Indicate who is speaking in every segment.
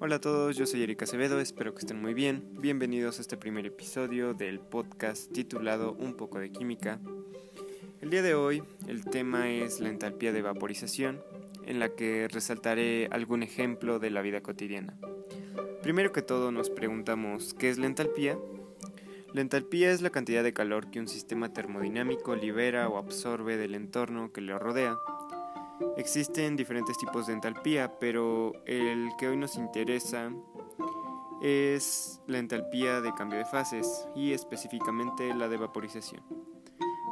Speaker 1: Hola a todos, yo soy Erika Acevedo, espero que estén muy bien. Bienvenidos a este primer episodio del podcast titulado Un poco de química. El día de hoy el tema es la entalpía de vaporización, en la que resaltaré algún ejemplo de la vida cotidiana. Primero que todo nos preguntamos ¿qué es la entalpía? La entalpía es la cantidad de calor que un sistema termodinámico libera o absorbe del entorno que le rodea Existen diferentes tipos de entalpía, pero el que hoy nos interesa es la entalpía de cambio de fases y específicamente la de vaporización.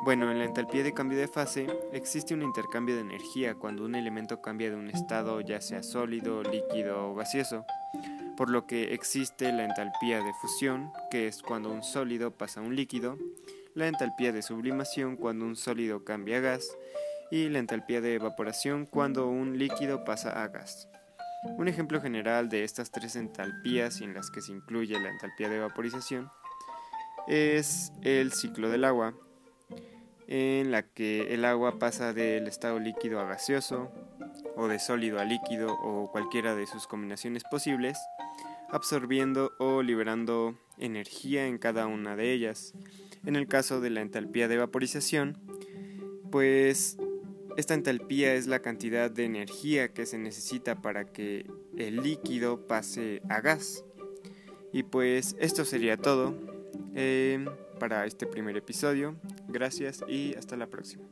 Speaker 1: Bueno, en la entalpía de cambio de fase existe un intercambio de energía cuando un elemento cambia de un estado ya sea sólido, líquido o gaseoso, por lo que existe la entalpía de fusión, que es cuando un sólido pasa a un líquido, la entalpía de sublimación cuando un sólido cambia a gas y la entalpía de evaporación cuando un líquido pasa a gas. Un ejemplo general de estas tres entalpías en las que se incluye la entalpía de vaporización es el ciclo del agua, en la que el agua pasa del estado líquido a gaseoso o de sólido a líquido o cualquiera de sus combinaciones posibles, absorbiendo o liberando energía en cada una de ellas. En el caso de la entalpía de vaporización, pues esta entalpía es la cantidad de energía que se necesita para que el líquido pase a gas. Y pues esto sería todo eh, para este primer episodio. Gracias y hasta la próxima.